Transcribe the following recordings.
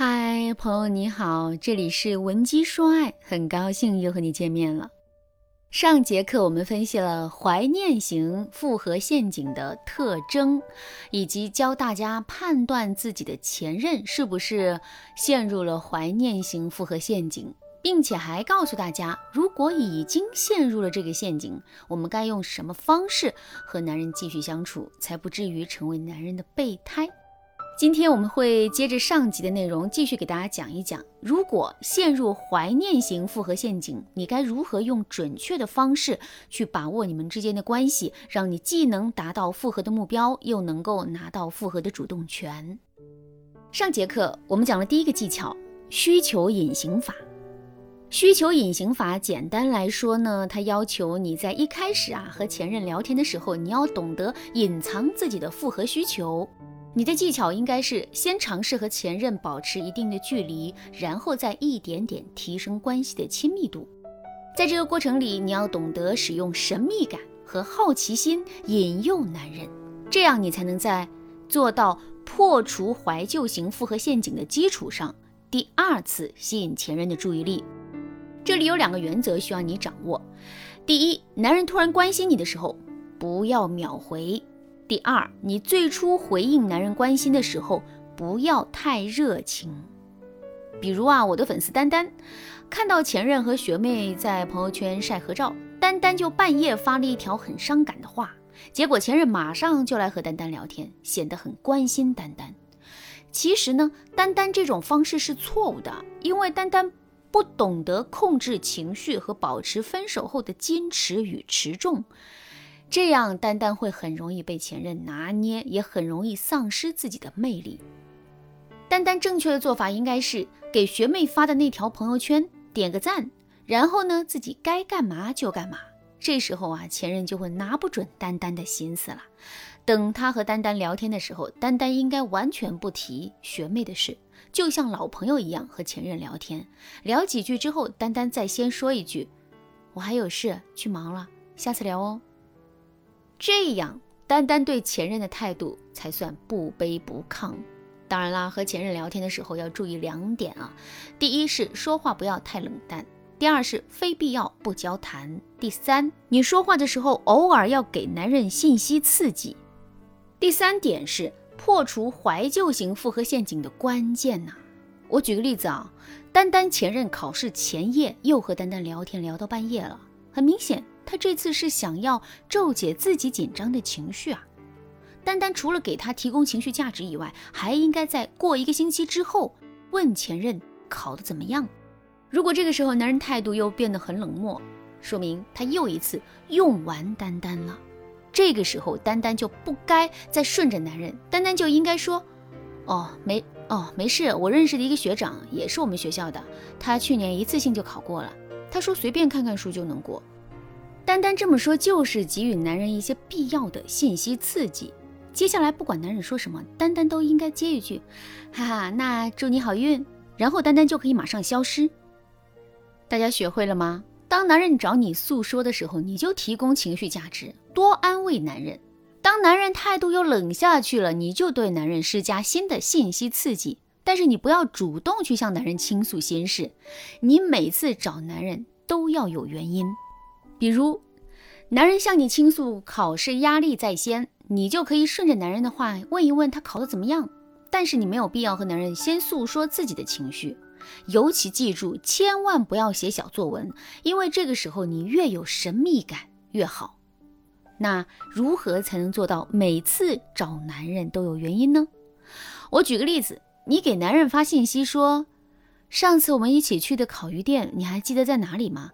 嗨，朋友你好，这里是文姬说爱，很高兴又和你见面了。上节课我们分析了怀念型复合陷阱的特征，以及教大家判断自己的前任是不是陷入了怀念型复合陷阱，并且还告诉大家，如果已经陷入了这个陷阱，我们该用什么方式和男人继续相处，才不至于成为男人的备胎。今天我们会接着上集的内容，继续给大家讲一讲，如果陷入怀念型复合陷阱，你该如何用准确的方式去把握你们之间的关系，让你既能达到复合的目标，又能够拿到复合的主动权。上节课我们讲了第一个技巧——需求隐形法。需求隐形法简单来说呢，它要求你在一开始啊和前任聊天的时候，你要懂得隐藏自己的复合需求。你的技巧应该是先尝试和前任保持一定的距离，然后再一点点提升关系的亲密度。在这个过程里，你要懂得使用神秘感和好奇心引诱男人，这样你才能在做到破除怀旧型复合陷阱的基础上，第二次吸引前任的注意力。这里有两个原则需要你掌握：第一，男人突然关心你的时候，不要秒回。第二，你最初回应男人关心的时候，不要太热情。比如啊，我的粉丝丹丹，看到前任和学妹在朋友圈晒合照，丹丹就半夜发了一条很伤感的话，结果前任马上就来和丹丹聊天，显得很关心丹丹。其实呢，丹丹这种方式是错误的，因为丹丹不懂得控制情绪和保持分手后的矜持与持重。这样，丹丹会很容易被前任拿捏，也很容易丧失自己的魅力。丹丹正确的做法应该是给学妹发的那条朋友圈点个赞，然后呢，自己该干嘛就干嘛。这时候啊，前任就会拿不准丹丹的心思了。等他和丹丹聊天的时候，丹丹应该完全不提学妹的事，就像老朋友一样和前任聊天。聊几句之后，丹丹再先说一句：“我还有事去忙了，下次聊哦。”这样，丹丹对前任的态度才算不卑不亢。当然啦，和前任聊天的时候要注意两点啊：第一是说话不要太冷淡；第二是非必要不交谈；第三，你说话的时候偶尔要给男人信息刺激。第三点是破除怀旧型复合陷阱的关键呐。我举个例子啊，丹丹前任考试前夜又和丹丹聊天聊到半夜了，很明显。他这次是想要骤解自己紧张的情绪啊！丹丹除了给他提供情绪价值以外，还应该在过一个星期之后问前任考得怎么样。如果这个时候男人态度又变得很冷漠，说明他又一次用完丹丹了。这个时候丹丹就不该再顺着男人，丹丹就应该说：“哦，没哦，没事，我认识的一个学长也是我们学校的，他去年一次性就考过了。他说随便看看书就能过。”单单这么说，就是给予男人一些必要的信息刺激。接下来，不管男人说什么，丹丹都应该接一句：“哈哈，那祝你好运。”然后丹丹就可以马上消失。大家学会了吗？当男人找你诉说的时候，你就提供情绪价值，多安慰男人。当男人态度又冷下去了，你就对男人施加新的信息刺激。但是你不要主动去向男人倾诉心事，你每次找男人都要有原因。比如，男人向你倾诉考试压力在先，你就可以顺着男人的话问一问他考得怎么样。但是你没有必要和男人先诉说自己的情绪，尤其记住，千万不要写小作文，因为这个时候你越有神秘感越好。那如何才能做到每次找男人都有原因呢？我举个例子，你给男人发信息说，上次我们一起去的烤鱼店，你还记得在哪里吗？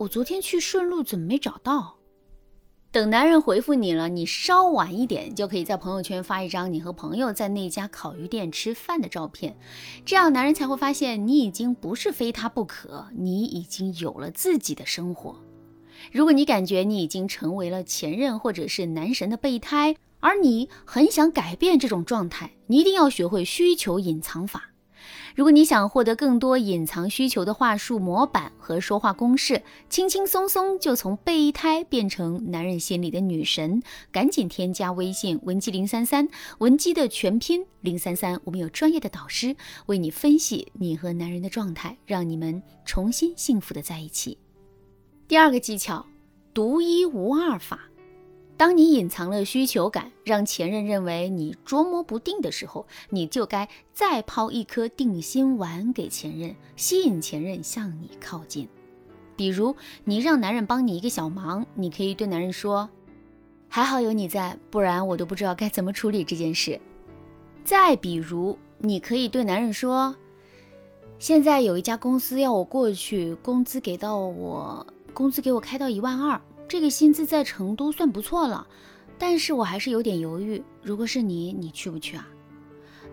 我昨天去顺路，怎么没找到？等男人回复你了，你稍晚一点就可以在朋友圈发一张你和朋友在那家烤鱼店吃饭的照片，这样男人才会发现你已经不是非他不可，你已经有了自己的生活。如果你感觉你已经成为了前任或者是男神的备胎，而你很想改变这种状态，你一定要学会需求隐藏法。如果你想获得更多隐藏需求的话术模板和说话公式，轻轻松松就从备胎变成男人心里的女神，赶紧添加微信文姬零三三，文姬的全拼零三三，我们有专业的导师为你分析你和男人的状态，让你们重新幸福的在一起。第二个技巧，独一无二法。当你隐藏了需求感，让前任认为你捉摸不定的时候，你就该再抛一颗定心丸给前任，吸引前任向你靠近。比如，你让男人帮你一个小忙，你可以对男人说：“还好有你在，不然我都不知道该怎么处理这件事。”再比如，你可以对男人说：“现在有一家公司要我过去，工资给到我，工资给我开到一万二。”这个薪资在成都算不错了，但是我还是有点犹豫。如果是你，你去不去啊？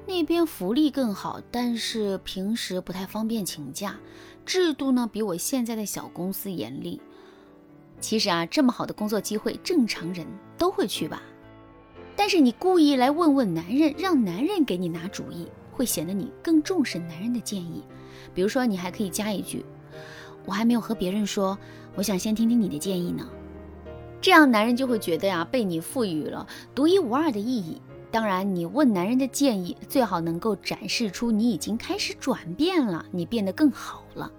那边福利更好，但是平时不太方便请假，制度呢比我现在的小公司严厉。其实啊，这么好的工作机会，正常人都会去吧。但是你故意来问问男人，让男人给你拿主意，会显得你更重视男人的建议。比如说，你还可以加一句：“我还没有和别人说，我想先听听你的建议呢。”这样男人就会觉得呀，被你赋予了独一无二的意义。当然，你问男人的建议，最好能够展示出你已经开始转变了，你变得更好了。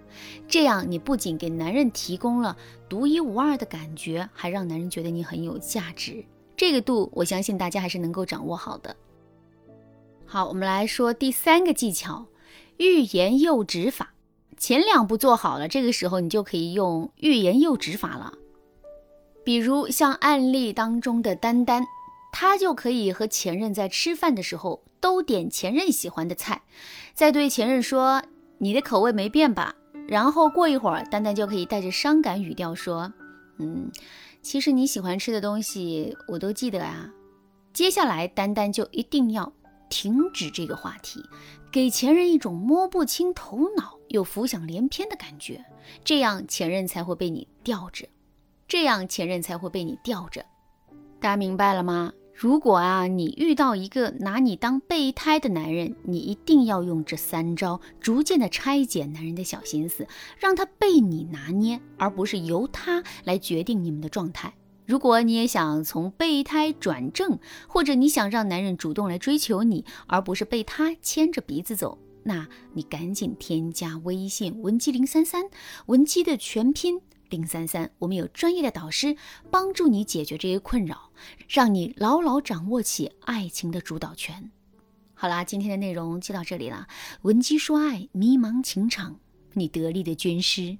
这样，你不仅给男人提供了独一无二的感觉，还让男人觉得你很有价值。这个度，我相信大家还是能够掌握好的。好，我们来说第三个技巧：欲言又止法。前两步做好了，这个时候你就可以用欲言又止法了。比如像案例当中的丹丹，她就可以和前任在吃饭的时候都点前任喜欢的菜，再对前任说你的口味没变吧。然后过一会儿，丹丹就可以带着伤感语调说，嗯，其实你喜欢吃的东西我都记得啊。接下来丹丹就一定要停止这个话题，给前任一种摸不清头脑又浮想联翩的感觉，这样前任才会被你吊着。这样前任才会被你吊着，大家明白了吗？如果啊你遇到一个拿你当备胎的男人，你一定要用这三招，逐渐的拆解男人的小心思，让他被你拿捏，而不是由他来决定你们的状态。如果你也想从备胎转正，或者你想让男人主动来追求你，而不是被他牵着鼻子走，那你赶紧添加微信文姬零三三，文姬的全拼。零三三，我们有专业的导师帮助你解决这些困扰，让你牢牢掌握起爱情的主导权。好啦，今天的内容就到这里了。闻鸡说爱，迷茫情场，你得力的军师。